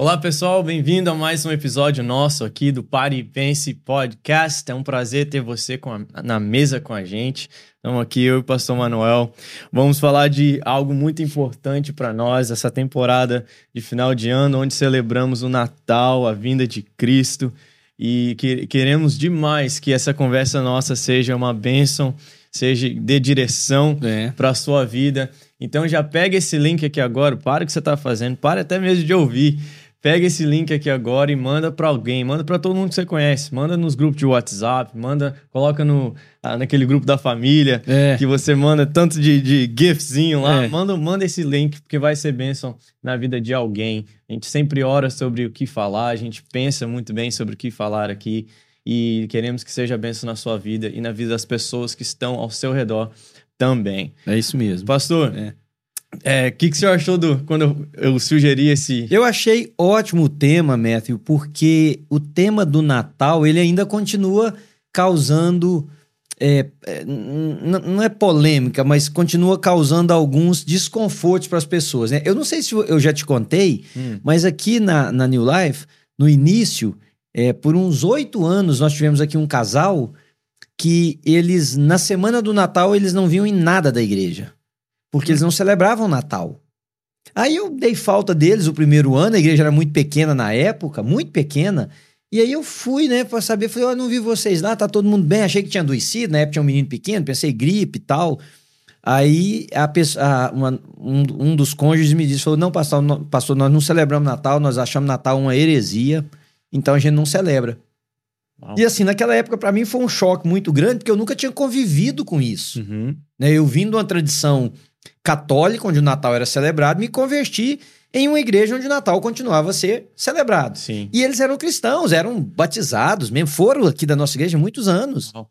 Olá pessoal, bem-vindo a mais um episódio nosso aqui do Pare e Pense Podcast. É um prazer ter você a, na mesa com a gente. Estamos aqui, eu e o Pastor Manuel. Vamos falar de algo muito importante para nós, essa temporada de final de ano, onde celebramos o Natal, a vinda de Cristo. E que, queremos demais que essa conversa nossa seja uma bênção, seja de direção é. para a sua vida. Então já pega esse link aqui agora, para o que você está fazendo, para até mesmo de ouvir Pega esse link aqui agora e manda para alguém, manda para todo mundo que você conhece, manda nos grupos de WhatsApp, manda, coloca no ah, naquele grupo da família é. que você manda tanto de, de giftzinho lá, é. manda, manda esse link porque vai ser bênção na vida de alguém. A gente sempre ora sobre o que falar, a gente pensa muito bem sobre o que falar aqui e queremos que seja bênção na sua vida e na vida das pessoas que estão ao seu redor também. É isso mesmo. Pastor, é. O é, que, que senhor achou do, quando eu, eu, sugeri esse... Eu achei ótimo o tema, Matthew, porque o tema do Natal, ele ainda continua causando... É, é, não é polêmica, mas continua causando alguns desconfortos para as pessoas. Né? Eu não sei se eu já te contei, hum. mas aqui na, na New Life, no início, é, por uns oito anos, nós tivemos aqui um casal que eles, na semana do Natal, eles não vinham em nada da igreja porque eles não celebravam Natal. Aí eu dei falta deles o primeiro ano, a igreja era muito pequena na época, muito pequena. E aí eu fui, né, pra saber, falei, ó, oh, não vi vocês lá, tá todo mundo bem, achei que tinha adoecido, na época tinha um menino pequeno, pensei gripe e tal. Aí a pessoa, a, uma, um, um, dos cônjuges me disse, falou, não, pastor, não, pastor, nós não celebramos Natal, nós achamos Natal uma heresia, então a gente não celebra. Uau. E assim, naquela época para mim foi um choque muito grande, porque eu nunca tinha convivido com isso. Uhum. Né, eu vim de uma tradição católica, onde o Natal era celebrado, me converti em uma igreja onde o Natal continuava a ser celebrado. Sim. E eles eram cristãos, eram batizados mesmo, foram aqui da nossa igreja muitos anos. Oh.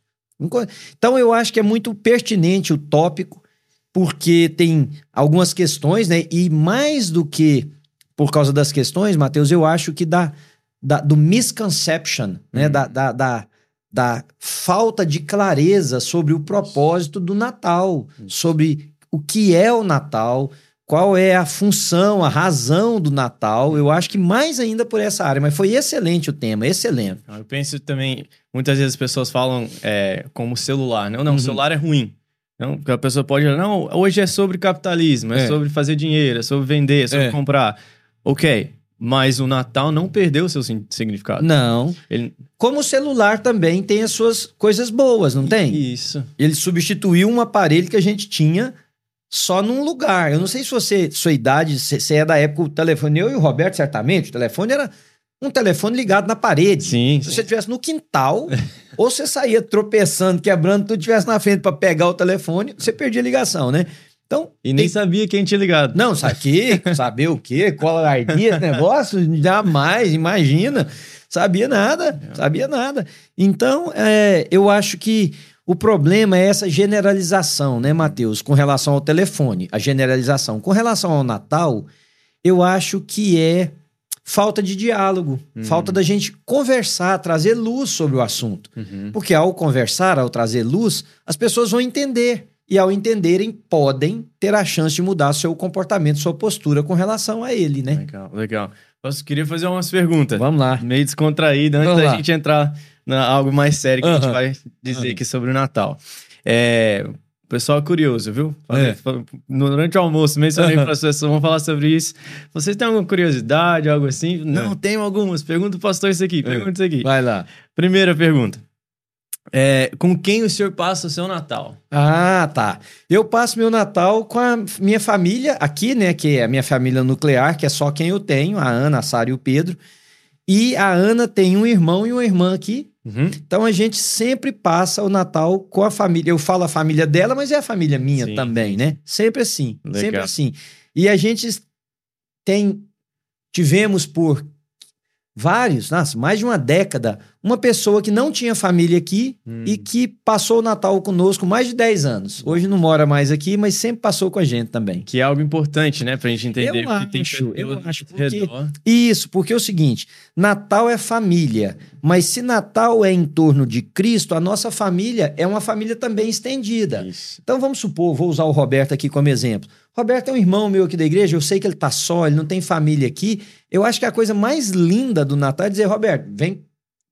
Então eu acho que é muito pertinente o tópico, porque tem algumas questões, né? E mais do que por causa das questões, Mateus, eu acho que da, da do misconception, né? Hum. Da, da, da, da, falta de clareza sobre o propósito do Natal, hum. sobre o que é o Natal, qual é a função, a razão do Natal. Eu acho que mais ainda por essa área, mas foi excelente o tema, excelente. Eu penso também, muitas vezes as pessoas falam é, como celular, não, não, uhum. o celular é ruim. Não, porque a pessoa pode dizer, não, hoje é sobre capitalismo, é, é, sobre fazer dinheiro, é sobre vender, é sobre é. comprar. Ok, mas o Natal não perdeu o seu significado. Não. Ele... Como o celular também tem as suas coisas boas, não tem? Isso. Ele substituiu um aparelho que a gente tinha só num lugar. Eu não sei se você, sua idade, você é da época do telefone. Eu e o Roberto, certamente, o telefone era um telefone ligado na parede. Sim. Se você estivesse no quintal, ou você saía tropeçando, quebrando, tudo estivesse na frente para pegar o telefone, você perdia a ligação, né? Então, e nem tem... sabia quem tinha ligado. Não, sabe saber o quê? Qual ardia esse negócio? Jamais, imagina. Sabia nada, sabia nada. Então, é, eu acho que o problema é essa generalização, né, Matheus, com relação ao telefone, a generalização. Com relação ao Natal, eu acho que é falta de diálogo, uhum. falta da gente conversar, trazer luz sobre o assunto. Uhum. Porque ao conversar, ao trazer luz, as pessoas vão entender. E ao entenderem, podem ter a chance de mudar seu comportamento, sua postura com relação a ele, né? Legal, legal. Eu queria fazer umas perguntas. Vamos lá. Meio descontraída, antes Vamos da lá. gente entrar na, algo mais sério que a gente vai dizer aqui sobre o Natal. É, o pessoal é curioso, viu? É. Durante o almoço, mencionei para as pessoas, vamos falar sobre isso. Vocês têm alguma curiosidade, algo assim? Não, é. tenho algumas. Pergunta o pastor isso aqui, pergunta isso aqui. Vai lá. Primeira pergunta. É, com quem o senhor passa o seu Natal? Ah, tá. Eu passo meu Natal com a minha família aqui, né? Que é a minha família nuclear, que é só quem eu tenho, a Ana, a Sara e o Pedro. E a Ana tem um irmão e uma irmã aqui, Uhum. Então a gente sempre passa o Natal com a família. Eu falo a família dela, mas é a família minha Sim. também, né? Sempre assim, Legal. sempre assim. E a gente tem tivemos por vários, nossa, mais de uma década, uma pessoa que não tinha família aqui Hum. e que passou o Natal conosco mais de 10 anos. Hoje não mora mais aqui, mas sempre passou com a gente também. Que é algo importante, né? Pra gente entender Eu o que tem acho, eu pessoas acho, porque- redor. Isso, porque é o seguinte: Natal é família, mas se Natal é em torno de Cristo, a nossa família é uma família também estendida. Isso. Então vamos supor, vou usar o Roberto aqui como exemplo. Roberto é um irmão meu aqui da igreja, eu sei que ele tá só, ele não tem família aqui. Eu acho que a coisa mais linda do Natal é dizer, Roberto, vem,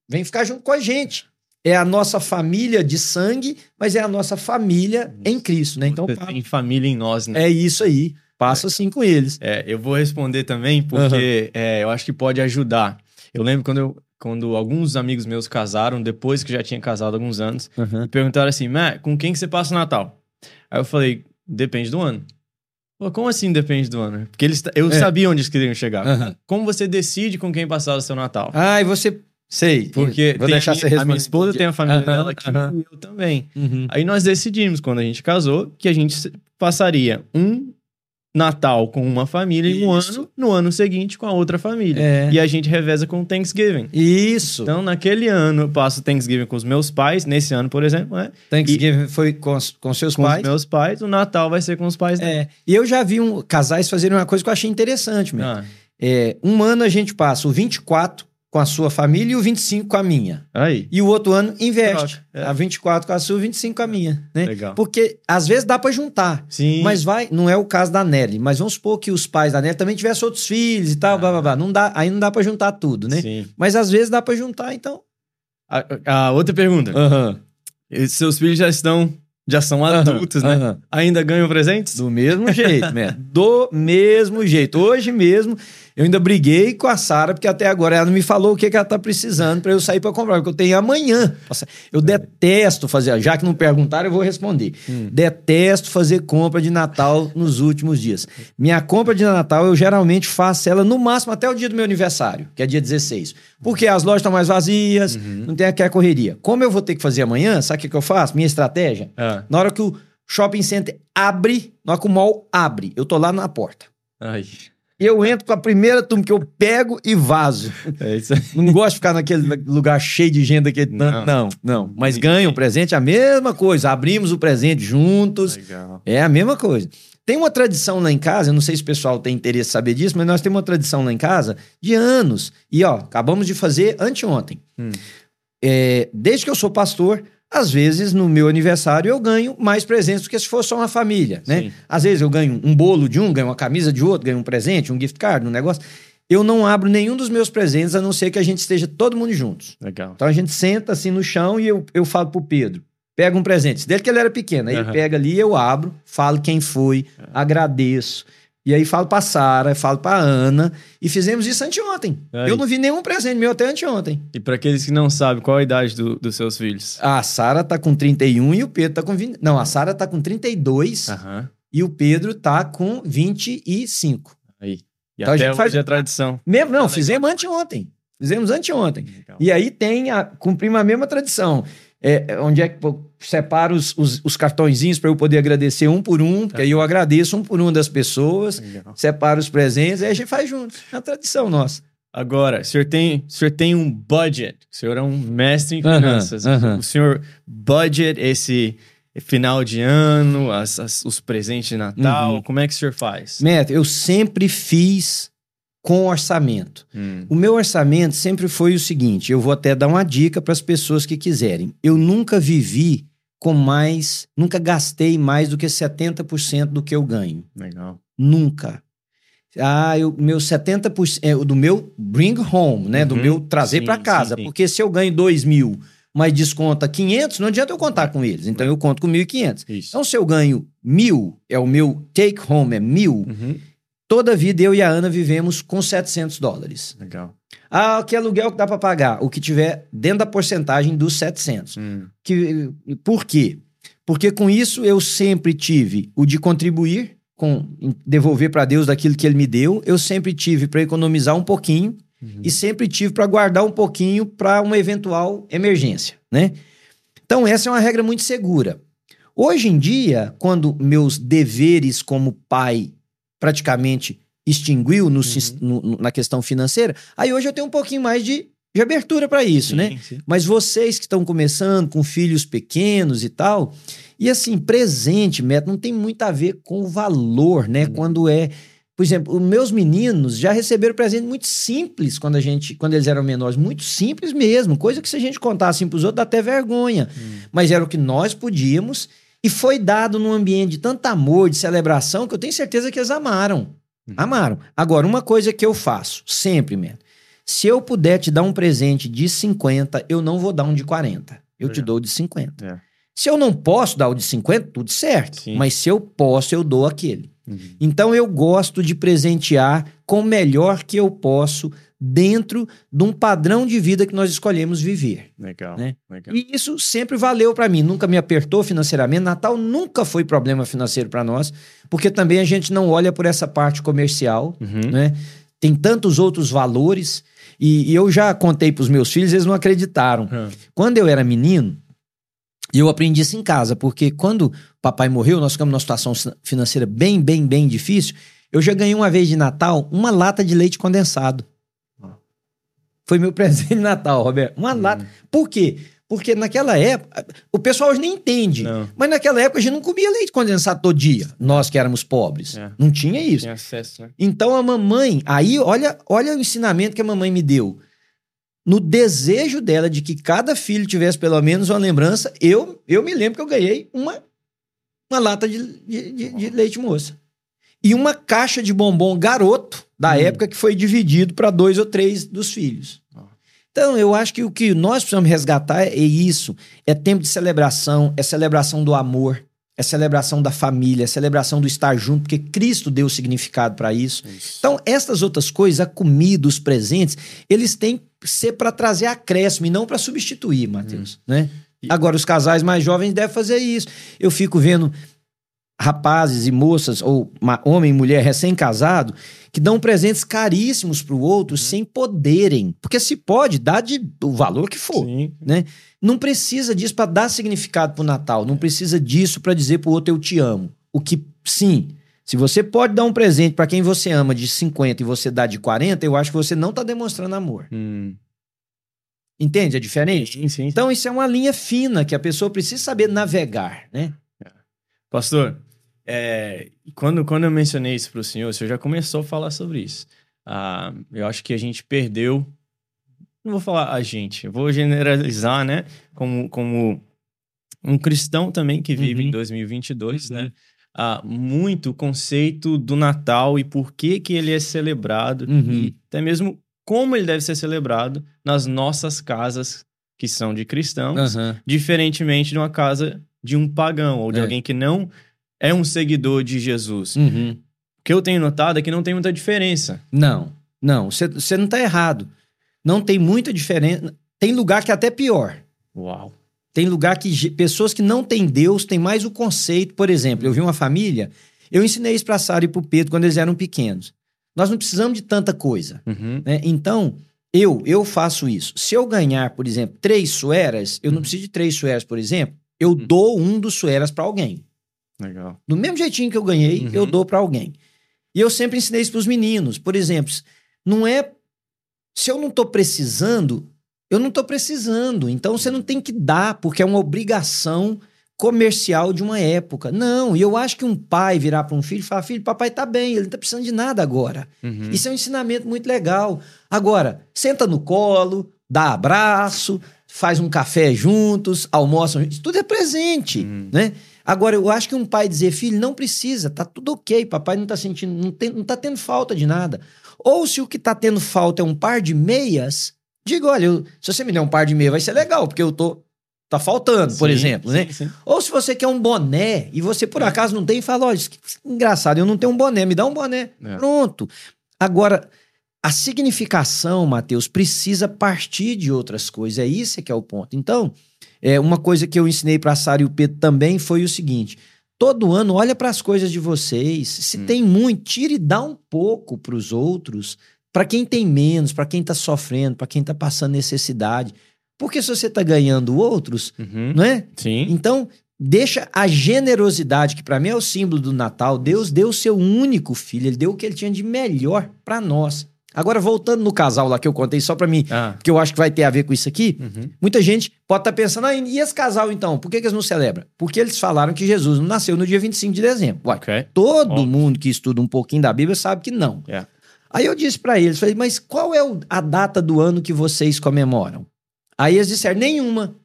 vem ficar junto com a gente. É a nossa família de sangue, mas é a nossa família em Cristo, né? Então tem família em nós, né? é isso aí. Passa assim com eles. É, eu vou responder também porque é, eu acho que pode ajudar. Eu lembro quando, eu, quando alguns amigos meus casaram, depois que já tinha casado alguns anos, me perguntaram assim, Matt, com quem que você passa o Natal? Aí eu falei, depende do ano. Pô, como assim depende do ano? Porque eles, eu É. sabia onde eles queriam chegar. Aham. Como você decide com quem passar o seu Natal? Ah, e você. Sei. Porque Vou deixar minha, a minha esposa tem a família Aham, dela aqui aham. e eu também. Uhum. Aí nós decidimos, quando a gente casou, que a gente passaria um Natal com uma família e um Isso. ano, no ano seguinte, com a outra família. É. E a gente reveza com o Thanksgiving. Isso. Então, naquele ano, eu passo Thanksgiving com os meus pais, nesse ano, por exemplo, né? Thanksgiving foi com, os- com seus Com pais. os meus pais, o Natal vai ser com os pais dele. É. E eu já vi um, casais fazerem uma coisa que eu achei interessante, meu. Ah, É, um ano a gente passa o 24 com a sua família e o 25 com a minha. aí, E o outro ano inverte. Troca, é. A 24 com a sua e o 25 com a minha. Né? legal. Porque às vezes dá pra juntar. Sim, Mas vai, não é o caso da Nelly, mas vamos supor que os pais da Nelly também tivessem outros filhos e tal, blá, blá, blá. Não dá, aí não dá pra juntar tudo, né? sim. Mas às vezes dá pra juntar, então. A, a outra pergunta. E Seus filhos já estão, já são adultos, né? Aham. Ainda ganham presentes? Do mesmo jeito, né? Do mesmo jeito. Hoje mesmo, eu ainda briguei com a Sara, porque até agora ela não me falou o que, que ela tá precisando pra eu sair pra comprar, porque eu tenho amanhã. Eu detesto fazer, já que não perguntaram, eu vou responder. Hum. Detesto fazer compra de Natal nos últimos dias. Minha compra de Natal, eu geralmente faço ela no máximo até o dia do meu aniversário, que é dia 16. Porque as lojas estão mais vazias, não tem aquela correria. Como eu vou ter que fazer amanhã, sabe o que, que eu faço? Minha estratégia? Ah, Na hora que o shopping center abre, na hora que o mall abre, eu tô lá na porta. ai. E eu entro com a primeira turma que eu pego e vazo. É isso aí. Não gosto de ficar naquele lugar cheio de gente daquele Não. tanto. Não, não. Mas ganha um presente, é a mesma coisa. Abrimos o presente juntos. Legal. É a mesma coisa. Tem uma tradição lá em casa, eu não sei se o pessoal tem interesse em saber disso, mas nós temos uma tradição lá em casa de anos. E ó, acabamos de fazer anteontem. Hum. É, desde que eu sou pastor, às vezes no meu aniversário eu ganho mais presentes do que se fosse só uma família, né? Sim. Às vezes eu ganho um bolo de um, ganho uma camisa de outro, ganho um presente, um gift card, um negócio. Eu não abro nenhum dos meus presentes a não ser que a gente esteja todo mundo juntos. Legal. Então a gente senta assim no chão e eu, eu falo pro Pedro: pega um presente. Desde que ele era pequeno. Aí ele Aham. pega ali, eu abro, falo quem foi, agradeço. E aí falo pra Sara, falo pra Ana. E fizemos isso anteontem. Aí. Eu não vi nenhum presente meu até anteontem. E para aqueles que não sabem, qual a idade do- dos seus filhos? A Sara tá com 31 e o Pedro tá com 20. Não, a Sara tá com 32 Aham. e o Pedro tá com 25. Aí. E Então a até gente hoje faz- é tradição. Mesmo, não, legal. fizemos anteontem. Fizemos anteontem. Legal. E aí tem a, cumprimos a mesma tradição. É, é onde é que separo os, os, os cartõezinhos para eu poder agradecer um por um, porque aí eu agradeço um por um das pessoas, Legal. separo os presentes, aí a gente faz junto. É uma tradição nossa. Agora, o senhor tem, o senhor tem um budget. O senhor é um mestre em finanças. O senhor budget esse final de ano, as- as- os presentes de Natal. Uhum. Como é que o senhor faz? Neto, eu sempre fiz com orçamento. Hum, O meu orçamento sempre foi o seguinte: eu vou até dar uma dica para as pessoas que quiserem. Eu nunca vivi com mais, nunca gastei mais do que 70% do que eu ganho. legal. Nunca. Ah, eu, meu 70% é, o do meu bring home, né? Do Uhum. meu trazer para casa. sim, sim. Porque se eu ganho 2 mil, mas desconta 500, não adianta eu contar com eles. Então eu conto com 1.500. Isso. Então se eu ganho mil, é o meu take home, é mil. Uhum, Toda a vida eu e a Ana vivemos com 700 dólares. Legal. Ah, que aluguel que dá para pagar? O que tiver dentro da porcentagem dos 700. Hum, Que, por quê? Porque com isso eu sempre tive o de contribuir, com devolver para Deus daquilo que Ele me deu. Eu sempre tive para economizar um pouquinho uhum. e sempre tive para guardar um pouquinho para uma eventual emergência, né? Então essa é uma regra muito segura. Hoje em dia, quando meus deveres como pai praticamente extinguiu no sis- no- na questão financeira, aí hoje eu tenho um pouquinho mais de de abertura para isso, Sim, né? sim. Mas vocês que estão começando com filhos pequenos e tal, e assim, presente, Beto, não tem muito a ver com o valor, né? Quando é. Por exemplo, os meus meninos já receberam presente muito simples quando a gente, quando eles eram menores, muito simples mesmo, coisa que se a gente contar assim pros outros dá até vergonha. Mas era o que nós podíamos e foi dado num ambiente de tanto amor, de celebração, que eu tenho certeza que eles amaram. Amaram. Agora, uma coisa que eu faço sempre, Beto, se eu puder te dar um presente de 50, eu não vou dar um de 40. Eu te Legal. dou o de 50. É. Se eu não posso dar o de 50, tudo certo. Sim. Mas se eu posso, eu dou aquele. Uhum. Então eu gosto de presentear com o melhor que eu posso dentro de um padrão de vida que nós escolhemos viver. Legal. Né? Legal. E isso sempre valeu para mim, nunca me apertou financeiramente. Natal nunca foi problema financeiro para nós, porque também a gente não olha por essa parte comercial, Uhum. né? Tem tantos outros valores e, e eu já contei para os meus filhos, eles não acreditaram. Ah, Quando eu era menino, e eu aprendi isso em casa, porque quando papai morreu, nós ficamos numa situação financeira bem, bem, bem difícil. Eu já ganhei uma vez de Natal uma lata de leite condensado. Foi meu presente de Natal, Roberto. Uma lata. Por quê? Porque naquela época, o pessoal hoje nem entende. Não. Mas naquela época a gente não comia leite condensado todo dia. Nós que éramos pobres. É. Não tinha isso. Tinha acesso, né? Então a mamãe, aí olha, olha o ensinamento que a mamãe me deu. No desejo dela de que cada filho tivesse pelo menos uma lembrança, eu, eu me lembro que eu ganhei uma, uma lata de, de, de- de leite moça. E uma caixa de bombom garoto da Hum. época que foi dividido para dois ou três dos filhos. Então, eu acho que o que nós precisamos resgatar é isso. É tempo de celebração, é celebração do amor, é celebração da família, é celebração do estar junto, porque Cristo deu significado para isso. Isso. Então, estas outras coisas, a comida, os presentes, eles têm que ser para trazer acréscimo e não para substituir, Matheus, né? E- Agora, os casais mais jovens devem fazer isso. Eu fico vendo rapazes e moças, ou homem e mulher recém-casado, que dão presentes caríssimos para o outro sem poderem. Porque se pode, dá de, o valor que for. Sim. Não precisa disso para dar significado pro Natal. Não precisa disso para dizer pro outro eu te amo. O que, sim, se você pode dar um presente para quem você ama de 50 e você dá de 40, eu acho que você não tá demonstrando amor. Hum. Entende a diferença? Sim, sim. Então isso é uma linha fina que a pessoa precisa saber navegar, né? Pastor, é, quando, quando eu mencionei isso para o senhor, o senhor já começou a falar sobre isso. Ah, eu acho que a gente perdeu. Não vou falar a gente, vou generalizar, né? Como, como um cristão também que vive Uhum. em 2022, né? Ah, muito o conceito do Natal e por que, que ele é celebrado, Uhum. e até mesmo como ele deve ser celebrado nas nossas casas que são de cristãos diferentemente de uma casa de um pagão ou de É. alguém que não é um seguidor de Jesus. Uhum. O que eu tenho notado é que não tem muita diferença. Não, não, você- não tá errado. Não tem muita diferença. Tem lugar que é até pior. Uau. Tem lugar que pessoas que não têm Deus têm mais o conceito. Por exemplo, eu vi uma família, eu ensinei isso para Sara e para o Pedro quando eles eram pequenos. Nós não precisamos de tanta coisa. Uhum. né? Então, eu eu faço isso. Se eu ganhar, por exemplo, três sueras, eu não preciso de três sueras, por exemplo, eu dou um dos sueras para alguém. Legal. Do mesmo jeitinho que eu ganhei, Uhum. eu dou para alguém. E eu sempre ensinei isso para os meninos. Por exemplo, não é. Se eu não tô precisando, eu não tô precisando. Então você não tem que dar, porque é uma obrigação comercial de uma época. Não, e eu acho que um pai virar para um filho e falar: filho, papai tá bem, ele não tá precisando de nada agora. Uhum. Isso é um ensinamento muito legal. Agora, senta no colo, dá abraço, faz um café juntos, almoçam juntos, tudo é presente, Uhum. né? Agora, eu acho que um pai dizer, filho, não precisa, tá tudo ok, papai não tá sentindo, não, tem, não tá tendo falta de nada. Ou se o que tá tendo falta é um par de meias, diga, olha, eu- se você me der um par de meias vai ser legal, porque eu tô, tá faltando, por Sim, exemplo, né? sim, sim. Ou se você quer um boné e você por acaso não tem, fala, olha, que engraçado, eu não tenho um boné, me dá um boné. É. Pronto. Agora, a significação, Mateus, precisa partir de outras coisas. É isso que é o ponto. Então, é, uma coisa que eu ensinei para a Sara e o Pedro também foi o seguinte: todo ano olha para as coisas de vocês. Se Hum. tem muito, tire e dá um pouco para os outros, para quem tem menos, para quem está sofrendo, para quem está passando necessidade. Porque se você está ganhando outros, Uhum. não é? Sim. Então, deixa a generosidade, que para mim é o símbolo do Natal. Deus deu o seu único filho, ele deu o que ele tinha de melhor para nós. Agora, voltando no casal lá que eu contei só pra mim, Ah. que eu acho que vai ter a ver com isso aqui, Uhum. muita gente pode estar pensando, ah, e esse casal então? Por que, que eles não celebram? Porque eles falaram que Jesus não nasceu no dia 25 de dezembro. Uai, Ok. todo Óbvio. mundo que estuda um pouquinho da Bíblia sabe que não. Yeah. Aí eu disse pra eles, falei, mas qual é a data do ano que vocês comemoram? Aí eles disseram, nenhuma.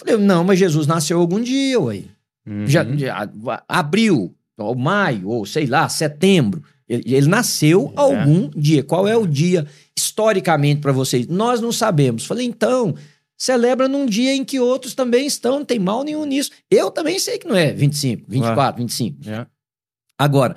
Falei, não, mas Jesus nasceu algum dia, ué. Uhum. Já, já- abril, ou maio, ou sei lá, setembro. Ele, ele nasceu É. algum dia. Qual é o dia historicamente para vocês? Nós não sabemos. Falei, então, celebra num dia em que outros também estão, não tem mal nenhum nisso. Eu também sei que não é 25, 24, 25. Yeah. Agora,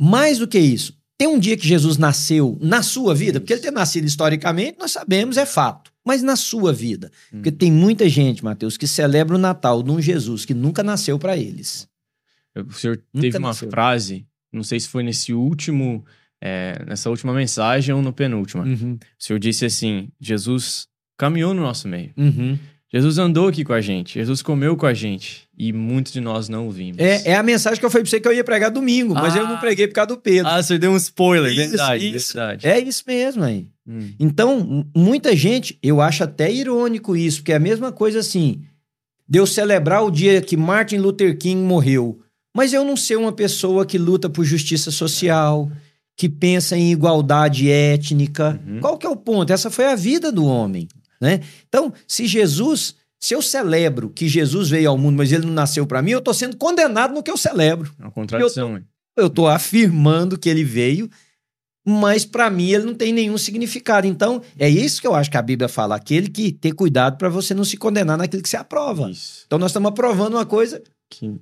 mais do que isso, tem um dia que Jesus nasceu na sua vida, porque ele ter nascido historicamente, nós sabemos, é fato. Mas na sua vida. Porque tem muita gente, Mateus, que celebra o Natal de um Jesus que nunca nasceu para eles. O senhor Nunca teve uma nasceu. frase, não sei se foi nesse último, é, nessa última mensagem ou no penúltima. Uhum, O senhor disse assim: Jesus caminhou no nosso meio. uhum. Jesus andou aqui com a gente. Jesus comeu com a gente. E muitos de nós não o vimos. É, é a mensagem que eu falei pra você que eu ia pregar domingo, mas Ah. eu não preguei por causa do Pedro. Ah, você deu um spoiler. Isso, verdade, isso. verdade. É isso mesmo aí. Hum. Então, muita gente, eu acho até irônico isso, porque é a mesma coisa assim, de eu celebrar o dia que Martin Luther King morreu, mas eu não ser uma pessoa que luta por justiça social, que pensa em igualdade étnica. Uhum. Qual que é o ponto? Essa foi a vida do homem, né? Então, se Jesus, se eu celebro que Jesus veio ao mundo, mas ele não nasceu para mim, eu estou sendo condenado no que eu celebro. É uma contradição. hein? Eu estou afirmando que ele veio, mas para mim ele não tem nenhum significado. Então, é isso que eu acho que a Bíblia fala: aquele que ter cuidado para você não se condenar naquilo que você aprova. Isso. Então, nós estamos aprovando uma coisa Que-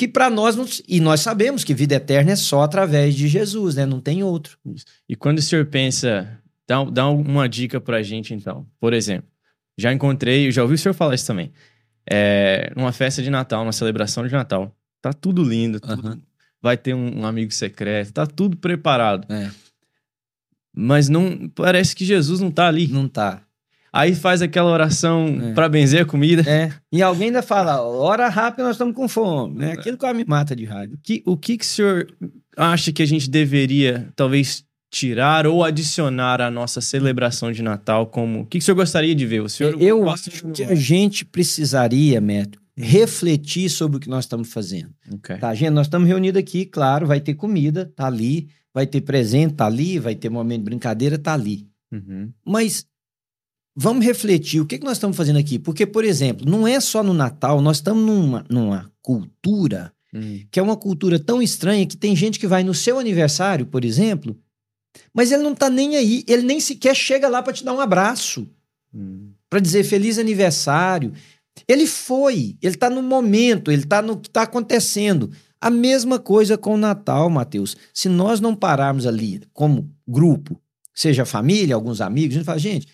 que para nós não. E nós sabemos que vida eterna é só através de Jesus, né? Não tem outro. E quando o senhor pensa, dá, dá uma dica pra gente então. Por exemplo, já encontrei, eu já ouvi o senhor falar isso também. É, numa festa de Natal, numa celebração de Natal. Tá tudo lindo, tudo- Aham. vai ter um, um amigo secreto, tá tudo preparado. É. Mas não parece que Jesus não tá ali. Não tá. Aí faz aquela oração É. pra benzer a comida. É. E alguém ainda fala: hora rápida, nós estamos com fome. Né? Aquilo que me mata de raiva. Que- o que, que o senhor acha que a gente deveria, talvez, tirar ou adicionar à nossa celebração de Natal? Como, o que, que o senhor gostaria de ver? O senhor Eu gosta acho que a gente precisaria, Médio, refletir sobre o que nós estamos fazendo. Ok. Tá, gente? Nós estamos reunidos aqui, claro, vai ter comida, tá ali, vai ter presente, tá ali, vai ter momento de brincadeira, tá ali. Uhum. Mas vamos refletir, o que, que nós estamos fazendo aqui? Porque, por exemplo, não é só no Natal, nós estamos numa, numa cultura Hum. que é uma cultura tão estranha que tem gente que vai no seu aniversário, por exemplo, mas ele não tá nem aí, ele nem sequer chega lá para te dar um abraço Hum. para dizer feliz aniversário. Ele foi, ele está no momento, ele está no que está acontecendo. A mesma coisa com o Natal, Mateus. Se nós não pararmos ali como grupo, seja família, alguns amigos, a gente fala, gente,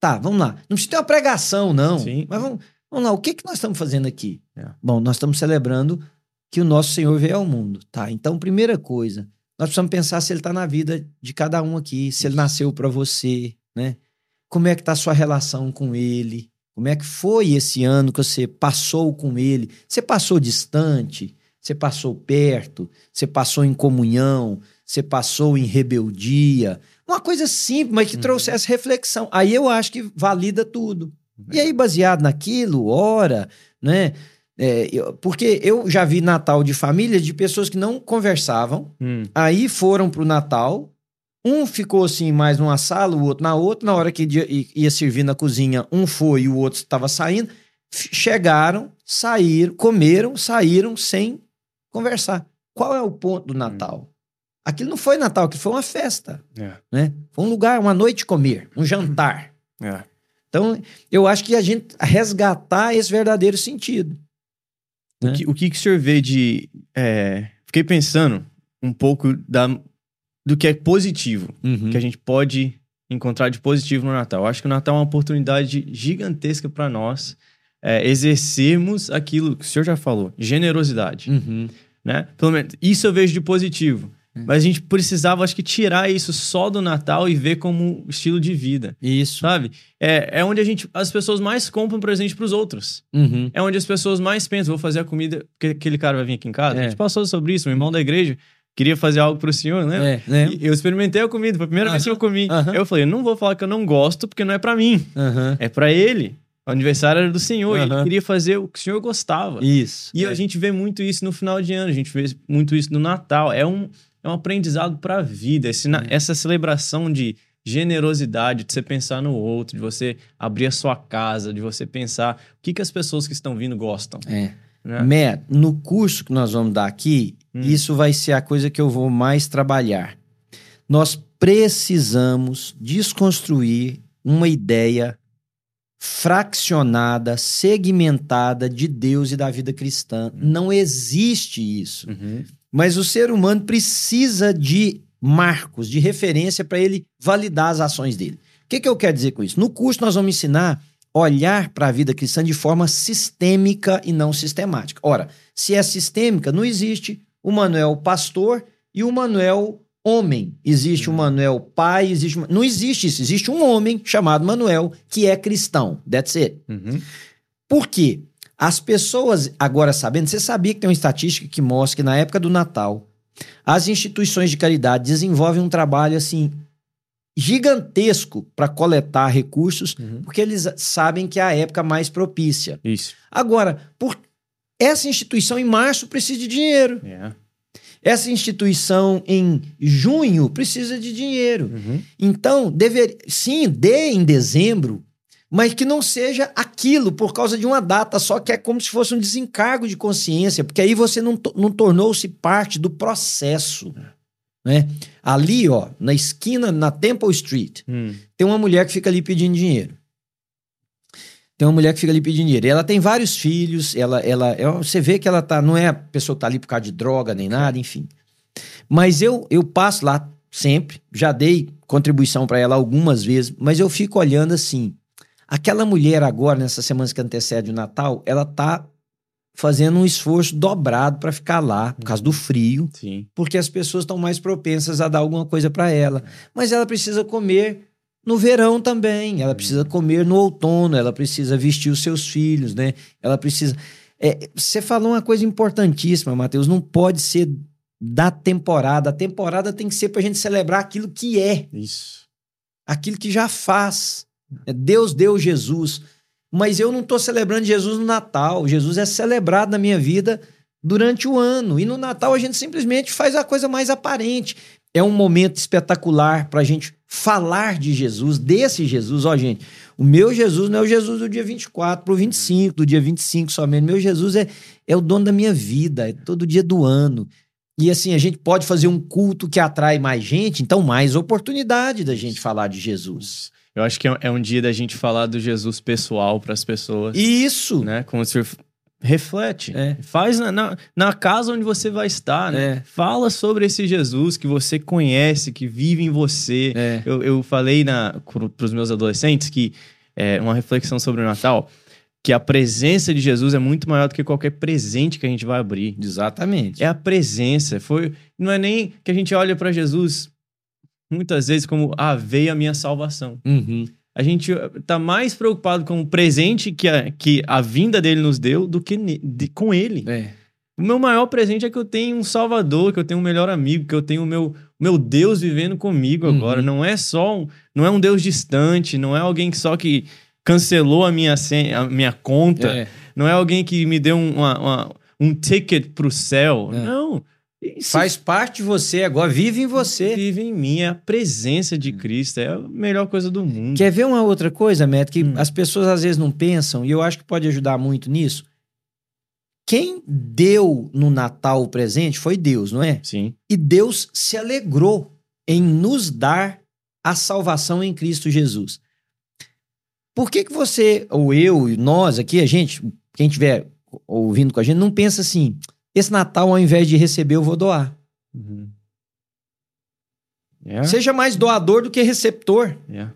tá, vamos lá. Não precisa ter uma pregação, não. Sim. Mas vamos, vamos lá, o que, que nós estamos fazendo aqui? É. Bom, nós estamos celebrando que o nosso Senhor veio ao mundo, tá? Então, primeira coisa, nós precisamos pensar se ele está na vida de cada um aqui, se ele nasceu para você, né? Como é que está a sua relação com ele? Como é que foi esse ano que você passou com ele? Você passou distante? Você passou perto? Você passou em comunhão? Você passou em rebeldia? Uma coisa simples, mas que Uhum. trouxesse reflexão. Aí eu acho que valida tudo. E aí, baseado naquilo, ora, né? É, eu- porque eu já vi Natal de famílias de pessoas que não conversavam, Hum. aí foram pro Natal, um ficou assim mais numa sala, o outro na outra, na hora que ia, servir na cozinha, um foi e o outro estava saindo, chegaram, saíram, comeram, saíram sem conversar. Qual é o ponto do Natal? Aquilo não foi Natal, aquilo foi uma festa, É. né? Foi um lugar, uma noite comer, um jantar. É. Então, eu acho que a gente resgatar esse verdadeiro sentido. O, que, o que que o senhor vê de. é, fiquei pensando um pouco da, do que é positivo, Uhum. que a gente pode encontrar de positivo no Natal. Eu acho que o Natal é uma oportunidade gigantesca para nós é, exercermos aquilo que o senhor já falou, generosidade. Uhum. né? Pelo menos isso eu vejo de positivo. Mas a gente precisava, acho que, tirar isso só do Natal e ver como estilo de vida, Isso. sabe? É, é onde a gente, as pessoas mais compram presente pros outros. Uhum. É onde as pessoas mais pensam, vou fazer a comida, porque aquele cara vai vir aqui em casa. É. A gente passou sobre isso, um irmão da igreja queria fazer algo pro senhor, né? É, né? Eu experimentei a comida, foi a primeira vez que eu comi. aham. Eu falei, não vou falar que eu não gosto, porque não é pra mim, é pra ele. O aniversário era do senhor, e ele queria fazer o que o senhor gostava. Isso. E É. a gente vê muito isso no final de ano, a gente vê muito isso no Natal. É um, é um aprendizado pra vida, esse na- essa celebração de generosidade, de você pensar no outro, de você abrir a sua casa, de você pensar o que, que as pessoas que estão vindo gostam. É. Né? Matt, no curso que nós vamos dar aqui, Hum. isso vai ser a coisa que eu vou mais trabalhar. Nós precisamos desconstruir uma ideia fraccionada, segmentada de Deus e da vida cristã. Não existe isso. Uhum. Mas o ser humano precisa de marcos, de referência para ele validar as ações dele. O que, que eu quero dizer com isso? No curso, nós vamos ensinar a olhar para a vida cristã de forma sistêmica e não sistemática. Ora, se é sistêmica, não existe o Manuel pastor e o Manuel homem. Existe o Manuel pai, existe. Não existe isso. Existe um homem chamado Manuel que é cristão. That's it. Uhum. Por quê? As pessoas, agora sabendo, você sabia que tem uma estatística que mostra que na época do Natal, as instituições de caridade desenvolvem um trabalho assim gigantesco para coletar recursos, Uhum. porque eles sabem que é a época mais propícia. Isso. Agora, por essa instituição em março precisa de dinheiro. É. Essa instituição em junho precisa de dinheiro. Uhum. Então, dever... sim, dê em dezembro, mas que não seja aquilo por causa de uma data só, que é como se fosse um desencargo de consciência, porque aí você não, não tornou-se parte do processo. Né? Ali, ó, na esquina, na Temple Street, Hum. tem uma mulher que fica ali pedindo dinheiro. Tem uma mulher que fica ali pedindo dinheiro. E ela tem vários filhos, ela, ela, ela- você vê que ela tá, não é a pessoa que tá ali por causa de droga nem nada, enfim. Mas eu, eu passo lá sempre, já dei contribuição para ela algumas vezes, mas eu fico olhando assim. Aquela mulher agora, nessas semanas que antecede o Natal, ela tá fazendo um esforço dobrado para ficar lá, por causa do frio, Sim. porque as pessoas estão mais propensas a dar alguma coisa para ela. Mas ela precisa comer no verão também, ela precisa comer no outono, ela precisa vestir os seus filhos, né? Ela precisa. É, você falou uma coisa importantíssima, Matheus, não pode ser da temporada. A temporada tem que ser para a gente celebrar aquilo que é, Isso. aquilo que já faz. É, Deus deu Jesus. Mas eu não estou celebrando Jesus no Natal. Jesus é celebrado na minha vida durante o ano. E no Natal a gente simplesmente faz a coisa mais aparente. É um momento espetacular para a gente falar de Jesus, desse Jesus. Ó, gente, o meu Jesus não é o Jesus do dia 24 pro 25, do dia 25 somente. Meu Jesus é, é o dono da minha vida, é todo dia do ano. E assim, a gente pode fazer um culto que atrai mais gente, então mais oportunidade da gente falar de Jesus. Eu acho que é é um dia da gente falar do Jesus pessoal para as pessoas. Isso! né? Como se reflete. É. Faz na, na, na casa onde você vai estar, né? É. Fala sobre esse Jesus que você conhece, que vive em você. É. Eu, eu falei para os meus adolescentes que é uma reflexão sobre o Natal, que a presença de Jesus é muito maior do que qualquer presente que a gente vai abrir. Exatamente. É a presença. Foi, não é nem que a gente olha para Jesus muitas vezes como ah, veio a minha salvação. Uhum. A gente tá mais preocupado com o presente que a, que a vinda dele nos deu do que de- com ele. É. O meu maior presente é que eu tenho um Salvador, que eu tenho um melhor amigo, que eu tenho o meu, meu Deus vivendo comigo Uhum. agora. Não é só um, não é um Deus distante, não é alguém que só que cancelou a minha, a minha conta, É. não é alguém que me deu um, uma- uma- um ticket pro céu. É. Não. Isso Faz parte de você agora, vive em você. vive em mim, a presença de Cristo, é a melhor coisa do mundo. Quer ver uma outra coisa, Matt, que Hum. as pessoas às vezes não pensam, e eu acho que pode ajudar muito nisso? Quem deu no Natal o presente foi Deus, não é? Sim. E Deus se alegrou em nos dar a salvação em Cristo Jesus. Por que que você, ou eu, nós aqui, a gente, quem estiver ouvindo com a gente, não pensa assim, esse Natal ao invés de receber eu vou doar. Uhum. É, Seja mais doador do que receptor. é.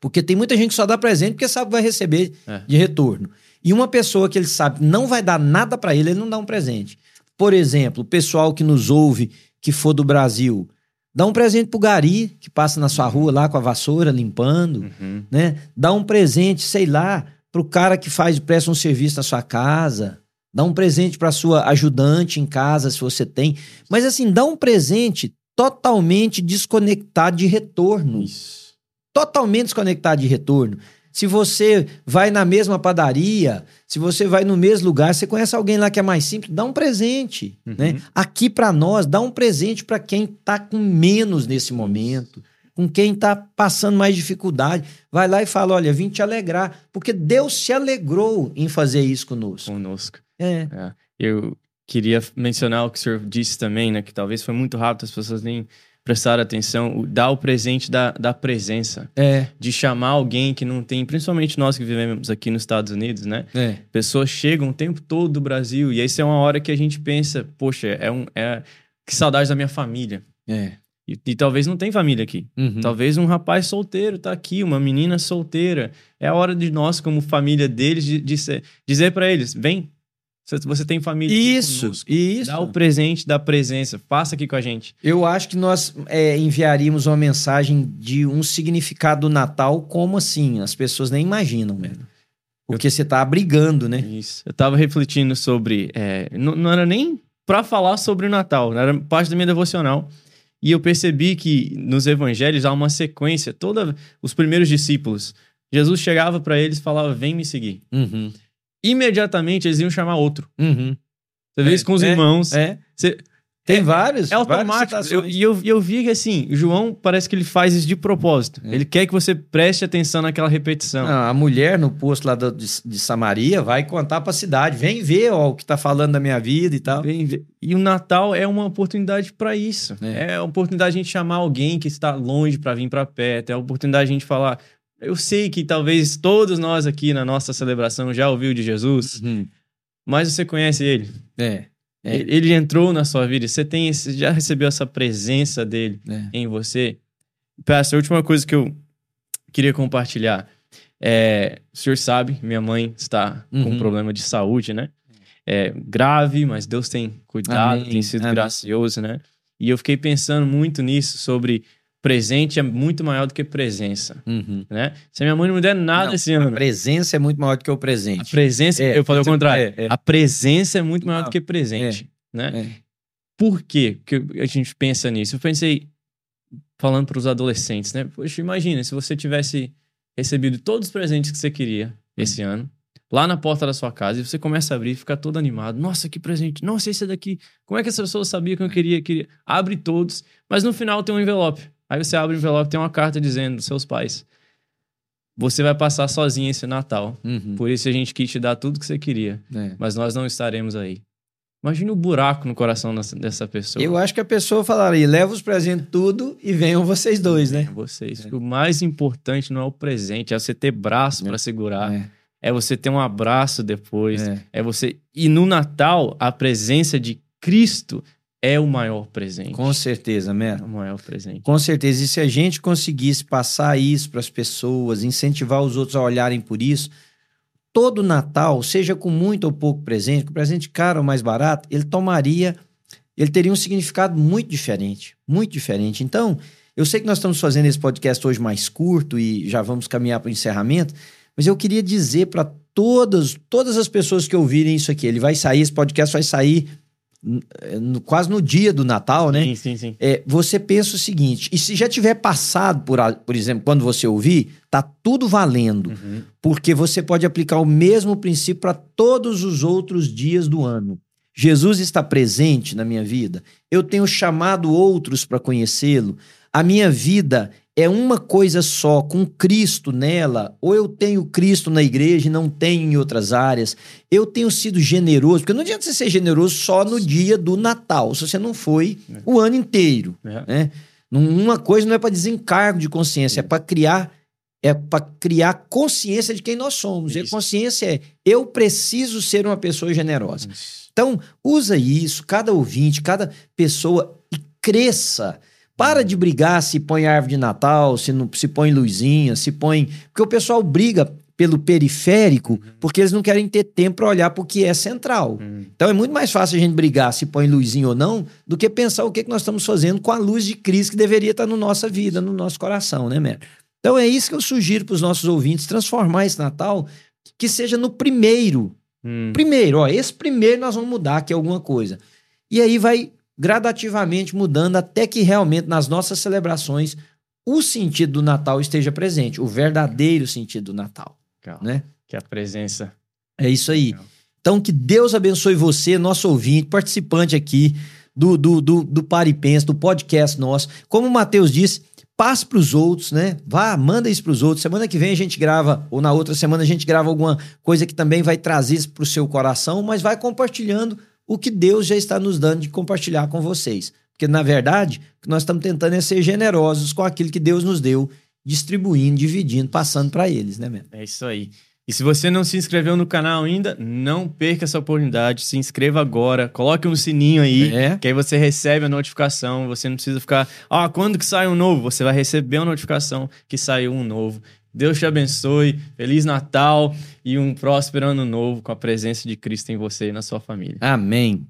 Porque tem muita gente que só dá presente porque sabe que vai receber É. de retorno. E uma pessoa que ele sabe não vai dar nada para ele, ele não dá um presente. Por exemplo, o pessoal que nos ouve, que for do Brasil, dá um presente pro Gari, que passa na sua rua lá com a vassoura limpando, Uhum. né? Dá um presente, sei lá, pro cara que faz presta um serviço na sua casa. Dá um presente para sua ajudante em casa, se você tem. Mas assim, dá um presente totalmente desconectado de retorno. Isso. Totalmente desconectado de retorno. Se você vai na mesma padaria, se você vai no mesmo lugar, você conhece alguém lá que é mais simples, dá um presente, Uhum. né? Aqui para nós, dá um presente para quem tá com menos nesse momento, com quem tá passando mais dificuldade. Vai lá e fala, olha, vim te alegrar, porque Deus se alegrou em fazer isso conosco. Conosco. É. É. Eu queria mencionar o que o senhor disse também, né? Que talvez foi muito rápido, as pessoas nem prestaram atenção. Dar o presente da, da presença. É, De chamar alguém que não tem, principalmente nós que vivemos aqui nos Estados Unidos, né? é. Pessoas chegam o tempo todo do Brasil e aí isso é uma hora que a gente pensa, poxa, é um. É, que saudade da minha família. É. E, e talvez não tem família aqui. Uhum. Talvez um rapaz solteiro tá aqui, uma menina solteira. É a hora de nós, como família deles, de, de ser- dizer para eles: vem, você, tem família. Isso, conosco. isso. Dá o presente da presença, passa aqui com a gente. Eu acho que nós é, enviaríamos uma mensagem de um significado do Natal como assim, as pessoas nem imaginam, velho. Porque você tá abrigando, né? Isso. Eu tava refletindo sobre. é, não, não era nem para falar sobre o Natal, era parte da minha devocional. E eu percebi que nos evangelhos há uma sequência. Toda os primeiros discípulos, Jesus chegava para eles e falava: Vem me seguir. Uhum. Imediatamente eles iam chamar outro. Uhum. Você vê É, isso com os é, irmãos. É. Você- Tem vários. É automático. Eu-. E eu, eu vi que assim, o João parece que ele faz isso de propósito. É. Ele quer que você preste atenção naquela repetição. Não, a mulher no posto lá do- de, de Samaria vai contar pra cidade. Vem ver ó, o que tá falando da minha vida e tal. E o Natal é uma oportunidade para isso. É. É. a oportunidade de a gente chamar alguém que está longe para vir para perto. É a oportunidade de a gente falar. Eu sei que talvez todos nós aqui na nossa celebração já ouviu de Jesus, Uhum. mas você conhece ele. É. É. Ele ele entrou na sua vida. Você tem esse, já recebeu essa presença dele É. em você. Pastor, a última coisa que eu queria compartilhar. É, o senhor sabe, minha mãe está com Uhum. um problema de saúde, né? É grave, mas Deus tem cuidado, Amém, tem sido amém. gracioso, né? E eu fiquei pensando muito nisso, sobre presente é muito maior do que presença, Uhum. né? Se a minha mãe não me der nada Não, esse A ano, presença é muito maior do que o a presente. presença, É, eu falei o contrário, é, é. a presença é muito maior Não, do que presente, né? É. Por que a gente pensa nisso? Eu pensei, falando para os adolescentes, né? Poxa, imagina se você tivesse recebido todos os presentes que você queria esse ano, lá na porta da sua casa, e você começa a abrir e fica todo animado. Nossa, que presente! Nossa, esse é daqui. Como é que essa pessoa sabia que eu queria? queria? Abre todos, mas no final tem um envelope. Aí você abre o envelope, tem uma carta dizendo dos seus pais. Você vai passar sozinho esse Natal. Uhum. Por isso a gente quis te dar tudo que você queria, É. mas nós não estaremos aí. Imagina o buraco no coração dessa, pessoa. Eu acho que a pessoa falaria: leva os presentes tudo e venham vocês dois, né? Vocês. É. O mais importante não é o presente, é você ter braço para segurar. É, É você ter um abraço depois. é. É você. E no Natal, a presença de Cristo é o maior presente. Com certeza, É Mero. o maior presente. Com certeza. E se a gente conseguisse passar isso para as pessoas, incentivar os outros a olharem por isso, todo Natal, seja com muito ou pouco presente, com presente caro ou mais barato, ele tomaria, ele teria um significado muito diferente, muito diferente. Então, eu sei que nós estamos fazendo esse podcast hoje mais curto e já vamos caminhar para o encerramento, mas eu queria dizer para todas, todas as pessoas que ouvirem isso aqui, ele vai sair, esse podcast vai sair no- quase no dia do Natal, né? Sim, sim, sim. é, você pensa o seguinte: e se já tiver passado por, por exemplo, quando você ouvir, tá tudo valendo, Uhum. porque você pode aplicar o mesmo princípio para todos os outros dias do ano. Jesus está presente na minha vida. Eu tenho chamado outros para conhecê-lo. A minha vida é uma coisa só, com Cristo nela, ou eu tenho Cristo na igreja e não tenho em outras áreas. Eu tenho sido generoso, porque não adianta você ser generoso só no dia do Natal, se você não foi É. o ano inteiro É. né? Uma coisa não é para desencargo de consciência, é para criar é para criar consciência de quem nós somos. E a Isso. consciência é eu preciso ser uma pessoa generosa. Isso. Então, usa isso, cada ouvinte, cada pessoa e cresça. Para de brigar se põe árvore de Natal, se não se põe luzinha, se põe, porque o pessoal briga pelo periférico, porque eles não querem ter tempo para olhar para o que é central. Hum. Então é muito mais fácil a gente brigar se põe luzinha ou não, do que pensar o que, que nós estamos fazendo com a luz de Cristo que deveria estar na nossa vida, no nosso coração, né, Mero? Então é isso que eu sugiro para os nossos ouvintes, transformar esse Natal, que seja no primeiro Hum. Primeiro, ó, esse primeiro nós vamos mudar aqui alguma coisa. E aí vai gradativamente mudando até que realmente nas nossas celebrações o sentido do Natal esteja presente, o verdadeiro sentido do Natal, Legal. né? Que a presença. É isso aí. Legal. Então, que Deus abençoe você, nosso ouvinte, participante aqui do, do, do, do Pare e Pensa, do podcast nosso. Como o Matheus disse, passe para os outros, né? Vá, manda isso para os outros. Semana que vem a gente grava, ou na outra semana a gente grava alguma coisa que também vai trazer isso para o seu coração, mas vai compartilhando o que Deus já está nos dando de compartilhar com vocês. Porque, na verdade, o que nós estamos tentando é ser generosos com aquilo que Deus nos deu, distribuindo, dividindo, passando para eles, né, mesmo? É isso aí. E se você não se inscreveu no canal ainda, não perca essa oportunidade. Se inscreva agora, coloque um sininho aí, É. que aí você recebe a notificação. Você não precisa ficar, ah, quando que sai um novo? Você vai receber a notificação que saiu um novo. Deus te abençoe, Feliz Natal e um próspero ano novo com a presença de Cristo em você e na sua família. Amém.